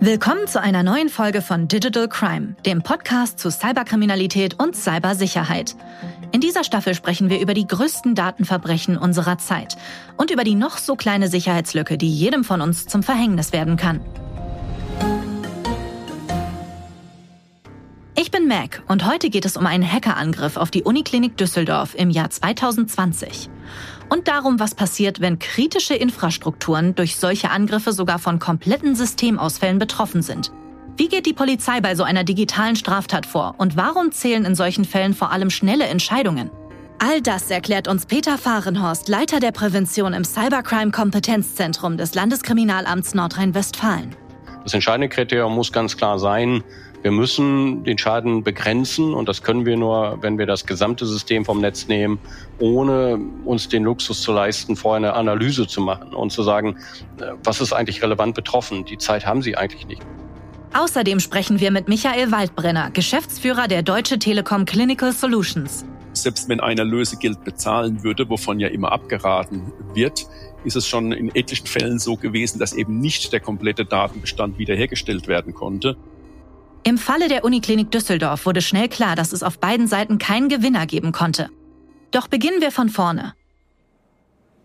Willkommen zu einer neuen Folge von Digital Crime, dem Podcast zu Cyberkriminalität und Cybersicherheit. In dieser Staffel sprechen wir über die größten Datenverbrechen unserer Zeit und über die noch so kleine Sicherheitslücke, die jedem von uns zum Verhängnis werden kann. Ich bin Mac und heute geht es um einen Hackerangriff auf die Uniklinik Düsseldorf im Jahr 2020 und darum, was passiert, wenn kritische Infrastrukturen durch solche Angriffe sogar von kompletten Systemausfällen betroffen sind. Wie geht die Polizei bei so einer digitalen Straftat vor und warum zählen in solchen Fällen vor allem schnelle Entscheidungen? All das erklärt uns Peter Fahrenhorst, Leiter der Prävention im Cybercrime Kompetenzzentrum des Landeskriminalamts Nordrhein-Westfalen. Das entscheidende Kriterium muss ganz klar sein, wir müssen den Schaden begrenzen und das können wir nur, wenn wir das gesamte System vom Netz nehmen, ohne uns den Luxus zu leisten, vorher eine Analyse zu machen und zu sagen, äh, was ist eigentlich relevant betroffen. Die Zeit haben sie eigentlich nicht. Außerdem sprechen wir mit Michael Waldbrenner, Geschäftsführer der Deutsche Telekom Clinical Solutions. Selbst wenn einer Lösegeld bezahlen würde, wovon ja immer abgeraten wird, ist es schon in etlichen Fällen so gewesen, dass eben nicht der komplette Datenbestand wiederhergestellt werden konnte. Im Falle der Uniklinik Düsseldorf wurde schnell klar, dass es auf beiden Seiten keinen Gewinner geben konnte. Doch beginnen wir von vorne.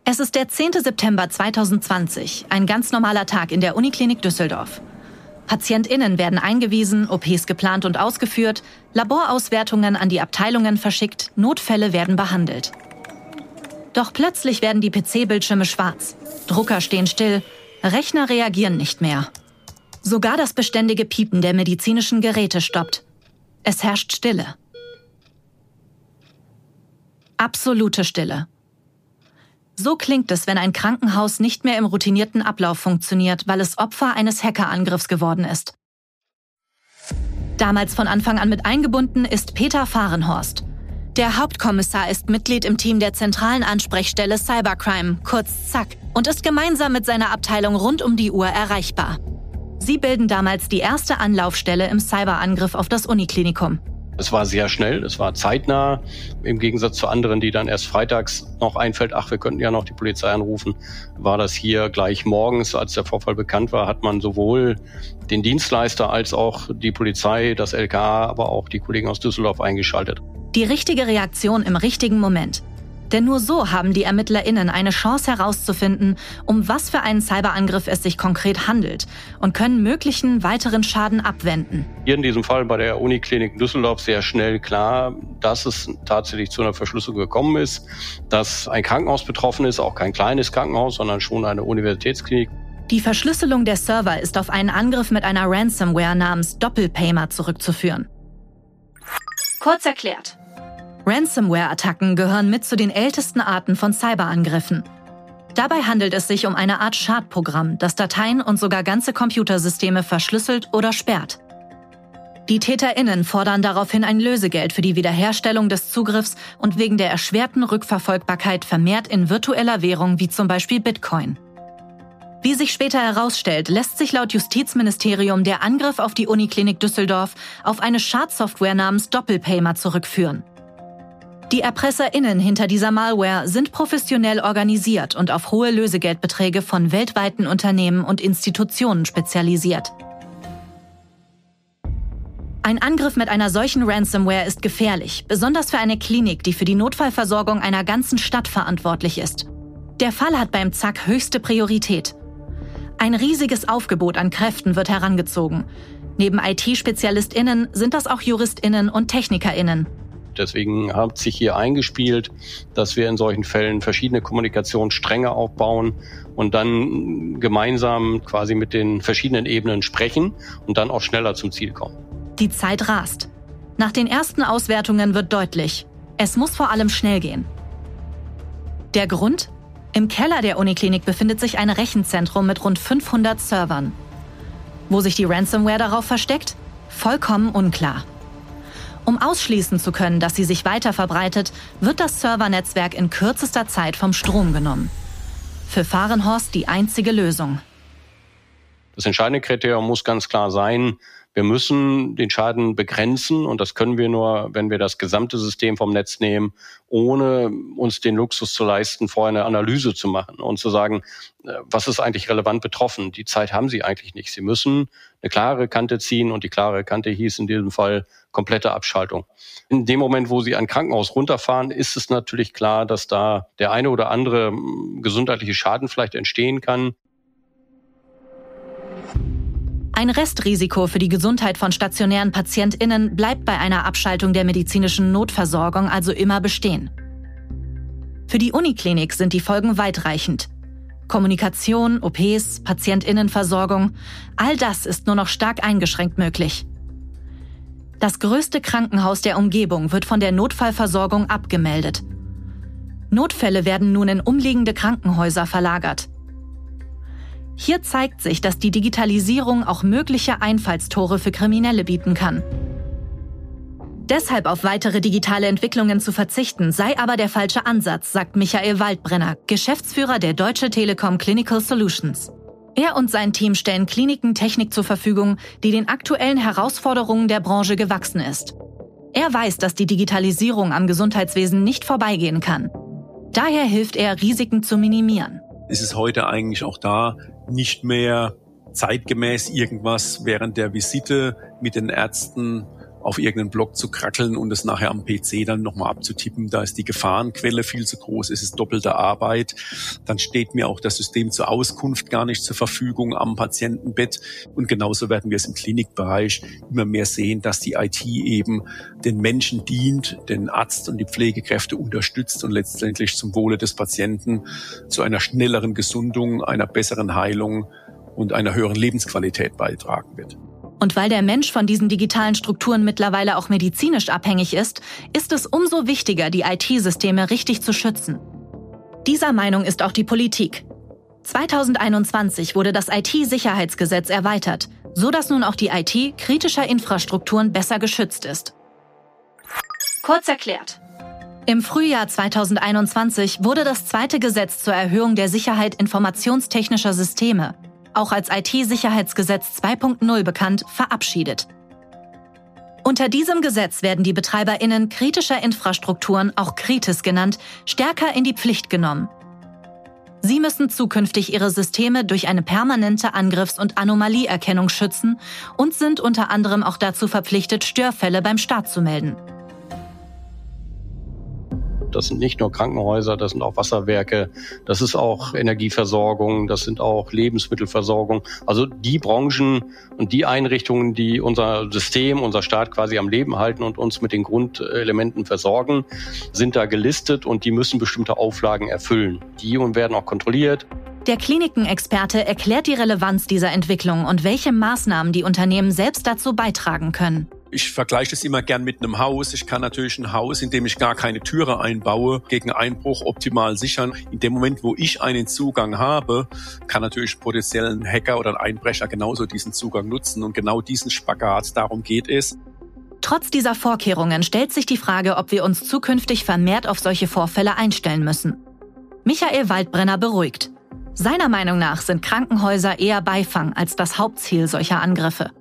Es ist der 10. September 2020, ein ganz normaler Tag in der Uniklinik Düsseldorf. PatientInnen werden eingewiesen, OPs geplant und ausgeführt, Laborauswertungen an die Abteilungen verschickt, Notfälle werden behandelt. Doch plötzlich werden die PC-Bildschirme schwarz, Drucker stehen still, Rechner reagieren nicht mehr. Sogar das beständige Piepen der medizinischen Geräte stoppt. Es herrscht Stille. Absolute Stille. So klingt es, wenn ein Krankenhaus nicht mehr im routinierten Ablauf funktioniert, weil es Opfer eines Hackerangriffs geworden ist. Damals von Anfang an mit eingebunden ist Peter Fahrenhorst. Der Hauptkommissar ist Mitglied im Team der zentralen Ansprechstelle Cybercrime, kurz ZAC, und ist gemeinsam mit seiner Abteilung rund um die Uhr erreichbar. Sie bilden damals die erste Anlaufstelle im Cyberangriff auf das Uniklinikum. Es war sehr schnell, es war zeitnah, im Gegensatz zu anderen, die dann erst freitags noch einfällt, ach, wir könnten ja noch die Polizei anrufen, war das hier gleich morgens, als der Vorfall bekannt war, hat man sowohl den Dienstleister als auch die Polizei, das LKA, aber auch die Kollegen aus Düsseldorf eingeschaltet. Die richtige Reaktion im richtigen Moment. Denn nur so haben die ErmittlerInnen eine Chance herauszufinden, um was für einen Cyberangriff es sich konkret handelt und können möglichen weiteren Schaden abwenden. Hier in diesem Fall bei der Uniklinik Düsseldorf sehr schnell klar, dass es tatsächlich zu einer Verschlüsselung gekommen ist, dass ein Krankenhaus betroffen ist, auch kein kleines Krankenhaus, sondern schon eine Universitätsklinik. Die Verschlüsselung der Server ist auf einen Angriff mit einer Ransomware namens Doppelpaymer zurückzuführen. Kurz erklärt. Ransomware-Attacken gehören mit zu den ältesten Arten von Cyberangriffen. Dabei handelt es sich um eine Art Schadprogramm, das Dateien und sogar ganze Computersysteme verschlüsselt oder sperrt. Die TäterInnen fordern daraufhin ein Lösegeld für die Wiederherstellung des Zugriffs und wegen der erschwerten Rückverfolgbarkeit vermehrt in virtueller Währung wie zum Beispiel Bitcoin. Wie sich später herausstellt, lässt sich laut Justizministerium der Angriff auf die Uniklinik Düsseldorf auf eine Schadsoftware namens Doppelpaymer zurückführen. Die ErpresserInnen hinter dieser Malware sind professionell organisiert und auf hohe Lösegeldbeträge von weltweiten Unternehmen und Institutionen spezialisiert. Ein Angriff mit einer solchen Ransomware ist gefährlich, besonders für eine Klinik, die für die Notfallversorgung einer ganzen Stadt verantwortlich ist. Der Fall hat beim ZAK höchste Priorität. Ein riesiges Aufgebot an Kräften wird herangezogen. Neben IT-SpezialistInnen sind das auch JuristInnen und TechnikerInnen. Deswegen hat sich hier eingespielt, dass wir in solchen Fällen verschiedene Kommunikationsstränge aufbauen und dann gemeinsam quasi mit den verschiedenen Ebenen sprechen und dann auch schneller zum Ziel kommen. Die Zeit rast. Nach den ersten Auswertungen wird deutlich, es muss vor allem schnell gehen. Der Grund? Im Keller der Uniklinik befindet sich ein Rechenzentrum mit rund 500 Servern. Wo sich die Ransomware darauf versteckt? Vollkommen unklar. Um ausschließen zu können, dass sie sich weiter verbreitet, wird das Servernetzwerk in kürzester Zeit vom Strom genommen. Für Fahrenhorst die einzige Lösung. Das entscheidende Kriterium muss ganz klar sein, wir müssen den Schaden begrenzen und das können wir nur, wenn wir das gesamte System vom Netz nehmen, ohne uns den Luxus zu leisten, vorher eine Analyse zu machen und zu sagen, äh, was ist eigentlich relevant betroffen. Die Zeit haben sie eigentlich nicht. Sie müssen eine klare Kante ziehen und die klare Kante hieß in diesem Fall komplette Abschaltung. In dem Moment, wo Sie ein Krankenhaus runterfahren, ist es natürlich klar, dass da der eine oder andere gesundheitliche Schaden vielleicht entstehen kann. Ein Restrisiko für die Gesundheit von stationären PatientInnen bleibt bei einer Abschaltung der medizinischen Notversorgung also immer bestehen. Für die Uniklinik sind die Folgen weitreichend. Kommunikation, OPs, PatientInnenversorgung, all das ist nur noch stark eingeschränkt möglich. Das größte Krankenhaus der Umgebung wird von der Notfallversorgung abgemeldet. Notfälle werden nun in umliegende Krankenhäuser verlagert. Hier zeigt sich, dass die Digitalisierung auch mögliche Einfallstore für Kriminelle bieten kann. Deshalb auf weitere digitale Entwicklungen zu verzichten, sei aber der falsche Ansatz, sagt Michael Waldbrenner, Geschäftsführer der Deutsche Telekom Clinical Solutions. Er und sein Team stellen Kliniken Technik zur Verfügung, die den aktuellen Herausforderungen der Branche gewachsen ist. Er weiß, dass die Digitalisierung am Gesundheitswesen nicht vorbeigehen kann. Daher hilft er, Risiken zu minimieren. Es ist heute eigentlich auch da, nicht mehr zeitgemäß irgendwas während der Visite mit den Ärzten auf irgendeinen Blog zu krackeln und es nachher am PC dann nochmal abzutippen. Da ist die Gefahrenquelle viel zu groß, es ist doppelte Arbeit. Dann steht mir auch das System zur Auskunft gar nicht zur Verfügung am Patientenbett. Und genauso werden wir es im Klinikbereich immer mehr sehen, dass die IT eben den Menschen dient, den Arzt und die Pflegekräfte unterstützt und letztendlich zum Wohle des Patienten zu einer schnelleren Gesundung, einer besseren Heilung und einer höheren Lebensqualität beitragen wird. Und weil der Mensch von diesen digitalen Strukturen mittlerweile auch medizinisch abhängig ist, ist es umso wichtiger, die IT-Systeme richtig zu schützen. Dieser Meinung ist auch die Politik. 2021 wurde das IT-Sicherheitsgesetz erweitert, so dass nun auch die IT kritischer Infrastrukturen besser geschützt ist. Kurz erklärt. Im Frühjahr 2021 wurde das zweite Gesetz zur Erhöhung der Sicherheit informationstechnischer Systeme, auch als IT-Sicherheitsgesetz 2.0 bekannt, verabschiedet. Unter diesem Gesetz werden die Betreiberinnen kritischer Infrastrukturen, auch Kritis genannt, stärker in die Pflicht genommen. Sie müssen zukünftig ihre Systeme durch eine permanente Angriffs- und Anomalieerkennung schützen und sind unter anderem auch dazu verpflichtet, Störfälle beim Staat zu melden. Das sind nicht nur Krankenhäuser, das sind auch Wasserwerke, das ist auch Energieversorgung, das sind auch Lebensmittelversorgung. Also die Branchen und die Einrichtungen, die unser System, unser Staat quasi am Leben halten und uns mit den Grundelementen versorgen, sind da gelistet und die müssen bestimmte Auflagen erfüllen. Die werden auch kontrolliert. Der Klinikenexperte erklärt die Relevanz dieser Entwicklung und welche Maßnahmen die Unternehmen selbst dazu beitragen können. Ich vergleiche das immer gern mit einem Haus. Ich kann natürlich ein Haus, in dem ich gar keine Türe einbaue, gegen Einbruch optimal sichern. In dem Moment, wo ich einen Zugang habe, kann natürlich potenziell ein Hacker oder ein Einbrecher genauso diesen Zugang nutzen. Und genau diesen Spagat, darum geht es. Trotz dieser Vorkehrungen stellt sich die Frage, ob wir uns zukünftig vermehrt auf solche Vorfälle einstellen müssen. Michael Waldbrenner beruhigt. Seiner Meinung nach sind Krankenhäuser eher Beifang als das Hauptziel solcher Angriffe.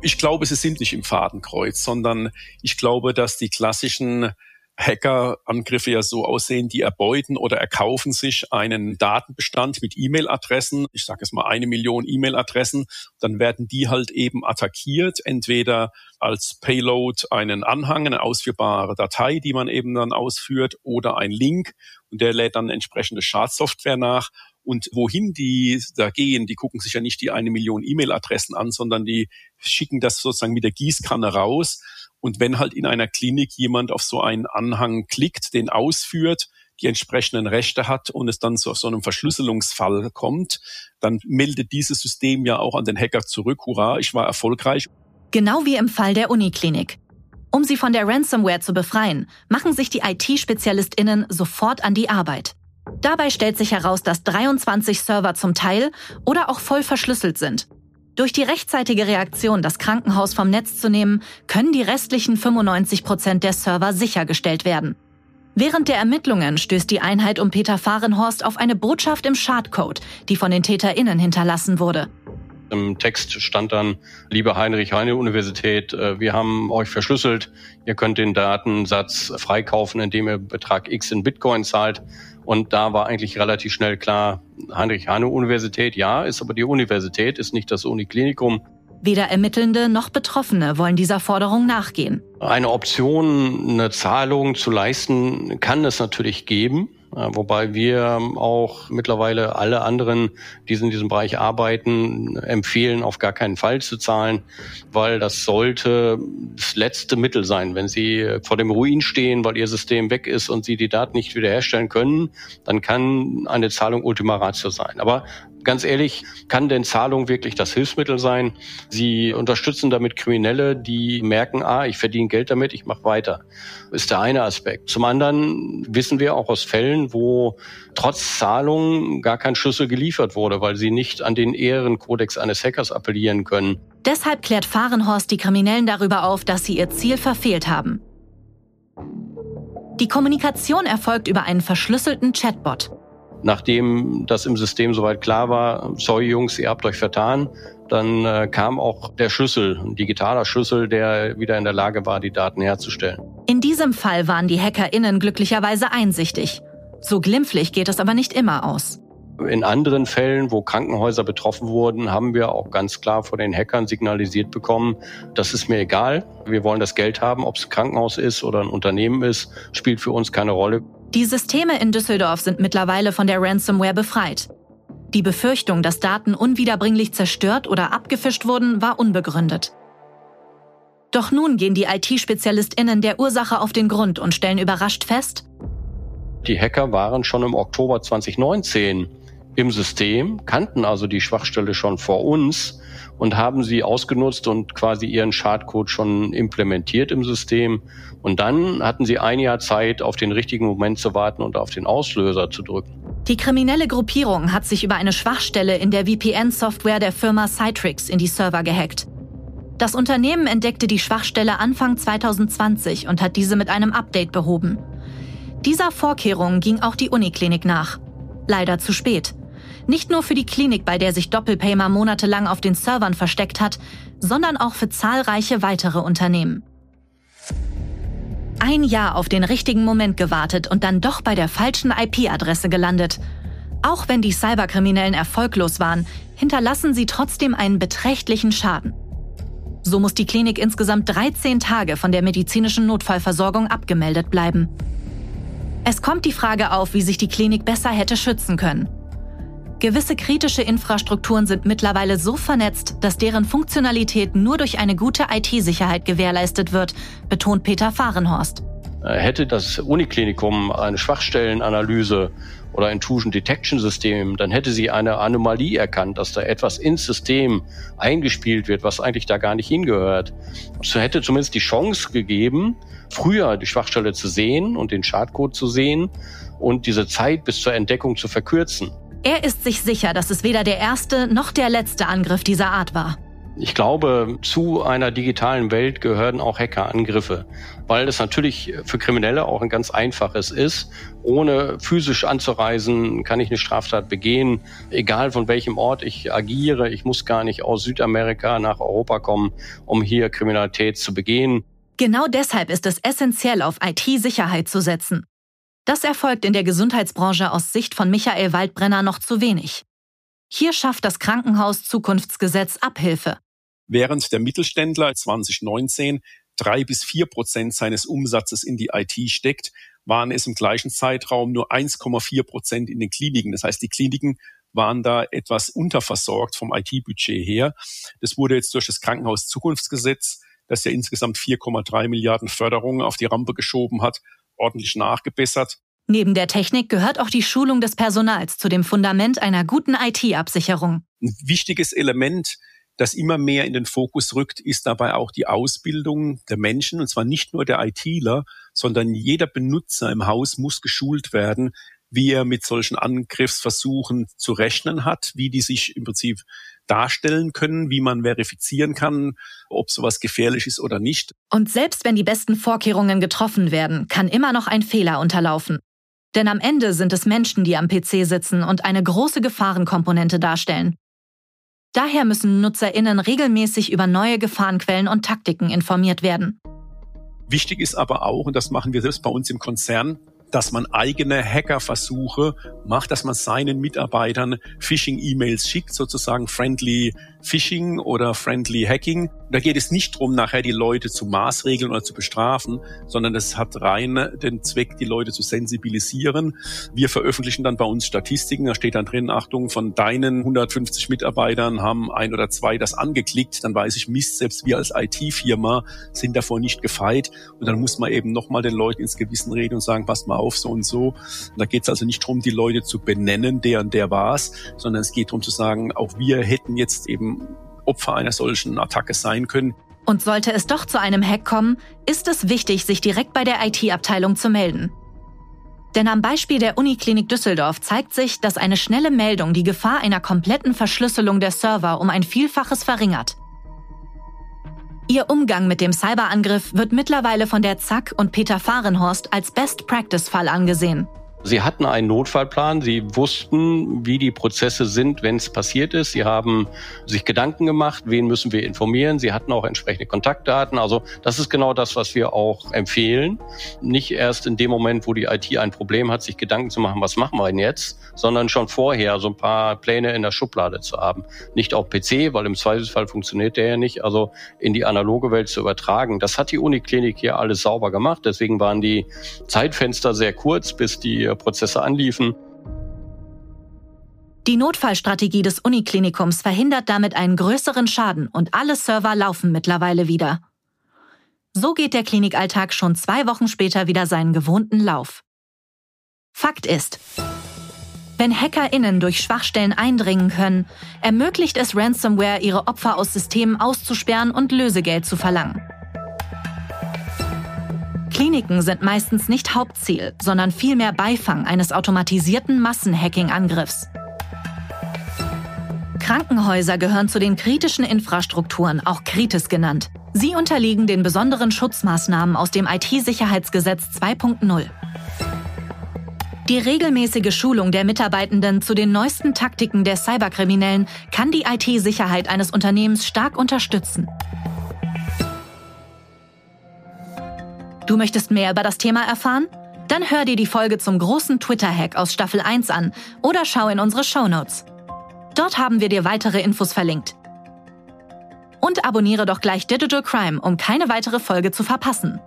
Ich glaube, sie sind nicht im Fadenkreuz, sondern ich glaube, dass die klassischen Hackerangriffe ja so aussehen, die erbeuten oder erkaufen sich einen Datenbestand mit E-Mail-Adressen, ich sage jetzt mal eine Million E-Mail-Adressen, dann werden die halt eben attackiert, entweder als Payload einen Anhang, eine ausführbare Datei, die man eben dann ausführt, oder ein Link und der lädt dann entsprechende Schadsoftware nach und wohin die da gehen, die gucken sich ja nicht die eine Million E-Mail-Adressen an, sondern die schicken das sozusagen mit der Gießkanne raus. Und wenn halt in einer Klinik jemand auf so einen Anhang klickt, den ausführt, die entsprechenden Rechte hat und es dann zu so einem Verschlüsselungsfall kommt, dann meldet dieses System ja auch an den Hacker zurück, hurra, ich war erfolgreich. Genau wie im Fall der Uniklinik. Um sie von der Ransomware zu befreien, machen sich die IT-Spezialistinnen sofort an die Arbeit. Dabei stellt sich heraus, dass 23 Server zum Teil oder auch voll verschlüsselt sind. Durch die rechtzeitige Reaktion, das Krankenhaus vom Netz zu nehmen, können die restlichen 95 Prozent der Server sichergestellt werden. Während der Ermittlungen stößt die Einheit um Peter Fahrenhorst auf eine Botschaft im Schadcode, die von den TäterInnen hinterlassen wurde. Im Text stand dann, liebe Heinrich-Heine-Universität, äh, wir haben euch verschlüsselt. Ihr könnt den Datensatz freikaufen, indem ihr Betrag X in Bitcoin zahlt. Und da war eigentlich relativ schnell klar, Heinrich-Heine-Universität, ja, ist aber die Universität, ist nicht das Uniklinikum. Weder Ermittelnde noch Betroffene wollen dieser Forderung nachgehen. Eine Option, eine Zahlung zu leisten, kann es natürlich geben. Wobei wir auch mittlerweile alle anderen, die in diesem Bereich arbeiten, empfehlen, auf gar keinen Fall zu zahlen, weil das sollte das letzte Mittel sein. Wenn Sie vor dem Ruin stehen, weil Ihr System weg ist und Sie die Daten nicht wiederherstellen können, dann kann eine Zahlung Ultima Ratio sein. Aber Ganz ehrlich, kann denn Zahlung wirklich das Hilfsmittel sein? Sie unterstützen damit Kriminelle, die merken, ah, ich verdiene Geld damit, ich mache weiter. Ist der eine Aspekt. Zum anderen wissen wir auch aus Fällen, wo trotz Zahlung gar kein Schlüssel geliefert wurde, weil sie nicht an den Ehrenkodex eines Hackers appellieren können. Deshalb klärt Fahrenhorst die Kriminellen darüber auf, dass sie ihr Ziel verfehlt haben. Die Kommunikation erfolgt über einen verschlüsselten Chatbot. Nachdem das im System soweit klar war, sorry Jungs, ihr habt euch vertan, dann äh, kam auch der Schlüssel, ein digitaler Schlüssel, der wieder in der Lage war, die Daten herzustellen. In diesem Fall waren die HackerInnen glücklicherweise einsichtig. So glimpflich geht es aber nicht immer aus. In anderen Fällen, wo Krankenhäuser betroffen wurden, haben wir auch ganz klar vor den Hackern signalisiert bekommen, das ist mir egal. Wir wollen das Geld haben, ob es ein Krankenhaus ist oder ein Unternehmen ist, spielt für uns keine Rolle. Die Systeme in Düsseldorf sind mittlerweile von der Ransomware befreit. Die Befürchtung, dass Daten unwiederbringlich zerstört oder abgefischt wurden, war unbegründet. Doch nun gehen die IT-SpezialistInnen der Ursache auf den Grund und stellen überrascht fest, die Hacker waren schon im Oktober 2019 im System, kannten also die Schwachstelle schon vor uns und haben sie ausgenutzt und quasi ihren Schadcode schon implementiert im System. Und dann hatten sie ein Jahr Zeit, auf den richtigen Moment zu warten und auf den Auslöser zu drücken. Die kriminelle Gruppierung hat sich über eine Schwachstelle in der VPN-Software der Firma Citrix in die Server gehackt. Das Unternehmen entdeckte die Schwachstelle Anfang 2020 und hat diese mit einem Update behoben. Dieser Vorkehrung ging auch die Uniklinik nach. Leider zu spät. Nicht nur für die Klinik, bei der sich Doppelpaymer monatelang auf den Servern versteckt hat, sondern auch für zahlreiche weitere Unternehmen. Ein Jahr auf den richtigen Moment gewartet und dann doch bei der falschen IP-Adresse gelandet. Auch wenn die Cyberkriminellen erfolglos waren, hinterlassen sie trotzdem einen beträchtlichen Schaden. So muss die Klinik insgesamt 13 Tage von der medizinischen Notfallversorgung abgemeldet bleiben. Es kommt die Frage auf, wie sich die Klinik besser hätte schützen können. Gewisse kritische Infrastrukturen sind mittlerweile so vernetzt, dass deren Funktionalität nur durch eine gute IT-Sicherheit gewährleistet wird, betont Peter Fahrenhorst. Äh, hätte das Uniklinikum eine Schwachstellenanalyse oder Intrusion Detection System, dann hätte sie eine Anomalie erkannt, dass da etwas ins System eingespielt wird, was eigentlich da gar nicht hingehört. Es hätte zumindest die Chance gegeben, früher die Schwachstelle zu sehen und den Schadcode zu sehen und diese Zeit bis zur Entdeckung zu verkürzen. Er ist sich sicher, dass es weder der erste noch der letzte Angriff dieser Art war. Ich glaube, zu einer digitalen Welt gehören auch Hackerangriffe, weil es natürlich für Kriminelle auch ein ganz einfaches ist. Ohne physisch anzureisen kann ich eine Straftat begehen, egal von welchem Ort ich agiere. Ich muss gar nicht aus Südamerika nach Europa kommen, um hier Kriminalität zu begehen. Genau deshalb ist es essentiell, auf IT-Sicherheit zu setzen. Das erfolgt in der Gesundheitsbranche aus Sicht von Michael Waldbrenner noch zu wenig. Hier schafft das Krankenhaus Zukunftsgesetz Abhilfe. Während der Mittelständler 2019 drei bis vier Prozent seines Umsatzes in die IT steckt, waren es im gleichen Zeitraum nur 1,4 Prozent in den Kliniken. Das heißt, die Kliniken waren da etwas unterversorgt vom IT-Budget her. Das wurde jetzt durch das Krankenhaus Zukunftsgesetz, das ja insgesamt 4,3 Milliarden Förderungen auf die Rampe geschoben hat, ordentlich nachgebessert. Neben der Technik gehört auch die Schulung des Personals zu dem Fundament einer guten IT-Absicherung. Ein wichtiges Element, das immer mehr in den Fokus rückt, ist dabei auch die Ausbildung der Menschen, und zwar nicht nur der ITler, sondern jeder Benutzer im Haus muss geschult werden, wie er mit solchen Angriffsversuchen zu rechnen hat, wie die sich im Prinzip darstellen können, wie man verifizieren kann, ob sowas gefährlich ist oder nicht. Und selbst wenn die besten Vorkehrungen getroffen werden, kann immer noch ein Fehler unterlaufen. Denn am Ende sind es Menschen, die am PC sitzen und eine große Gefahrenkomponente darstellen. Daher müssen Nutzerinnen regelmäßig über neue Gefahrenquellen und Taktiken informiert werden. Wichtig ist aber auch, und das machen wir selbst bei uns im Konzern, dass man eigene Hackerversuche macht, dass man seinen Mitarbeitern Phishing-E-Mails schickt, sozusagen friendly Phishing oder Friendly Hacking. Da geht es nicht darum, nachher die Leute zu maßregeln oder zu bestrafen, sondern es hat rein den Zweck, die Leute zu sensibilisieren. Wir veröffentlichen dann bei uns Statistiken. Da steht dann drin, Achtung, von deinen 150 Mitarbeitern haben ein oder zwei das angeklickt. Dann weiß ich, Mist, selbst wir als IT-Firma sind davor nicht gefeit. Und dann muss man eben nochmal den Leuten ins Gewissen reden und sagen, passt mal auf, so und so. Und da geht es also nicht darum, die Leute zu benennen, der und der war's, sondern es geht darum zu sagen, auch wir hätten jetzt eben Opfer einer solchen Attacke sein können. Und sollte es doch zu einem Hack kommen, ist es wichtig, sich direkt bei der IT-Abteilung zu melden. Denn am Beispiel der Uniklinik Düsseldorf zeigt sich, dass eine schnelle Meldung die Gefahr einer kompletten Verschlüsselung der Server um ein Vielfaches verringert. Ihr Umgang mit dem Cyberangriff wird mittlerweile von der ZAK und Peter Fahrenhorst als Best-Practice-Fall angesehen. Sie hatten einen Notfallplan. Sie wussten, wie die Prozesse sind, wenn es passiert ist. Sie haben sich Gedanken gemacht, wen müssen wir informieren. Sie hatten auch entsprechende Kontaktdaten. Also das ist genau das, was wir auch empfehlen. Nicht erst in dem Moment, wo die IT ein Problem hat, sich Gedanken zu machen, was machen wir denn jetzt, sondern schon vorher so ein paar Pläne in der Schublade zu haben. Nicht auf PC, weil im Zweifelsfall funktioniert der ja nicht. Also in die analoge Welt zu übertragen. Das hat die Uniklinik hier alles sauber gemacht. Deswegen waren die Zeitfenster sehr kurz, bis die Prozesse anliefen. Die Notfallstrategie des Uniklinikums verhindert damit einen größeren Schaden und alle Server laufen mittlerweile wieder. So geht der Klinikalltag schon zwei Wochen später wieder seinen gewohnten Lauf. Fakt ist, wenn HackerInnen durch Schwachstellen eindringen können, ermöglicht es Ransomware, ihre Opfer aus Systemen auszusperren und Lösegeld zu verlangen. Kliniken sind meistens nicht Hauptziel, sondern vielmehr Beifang eines automatisierten Massenhacking-Angriffs. Krankenhäuser gehören zu den kritischen Infrastrukturen, auch Kritis genannt. Sie unterliegen den besonderen Schutzmaßnahmen aus dem IT-Sicherheitsgesetz 2.0. Die regelmäßige Schulung der Mitarbeitenden zu den neuesten Taktiken der Cyberkriminellen kann die IT-Sicherheit eines Unternehmens stark unterstützen. Du möchtest mehr über das Thema erfahren? Dann hör dir die Folge zum großen Twitter-Hack aus Staffel 1 an oder schau in unsere Show Notes. Dort haben wir dir weitere Infos verlinkt. Und abonniere doch gleich Digital Crime, um keine weitere Folge zu verpassen.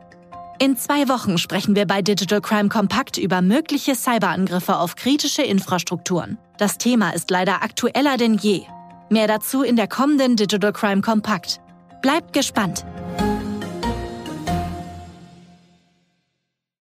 In zwei Wochen sprechen wir bei Digital Crime Kompakt über mögliche Cyberangriffe auf kritische Infrastrukturen. Das Thema ist leider aktueller denn je. Mehr dazu in der kommenden Digital Crime Kompakt. Bleibt gespannt!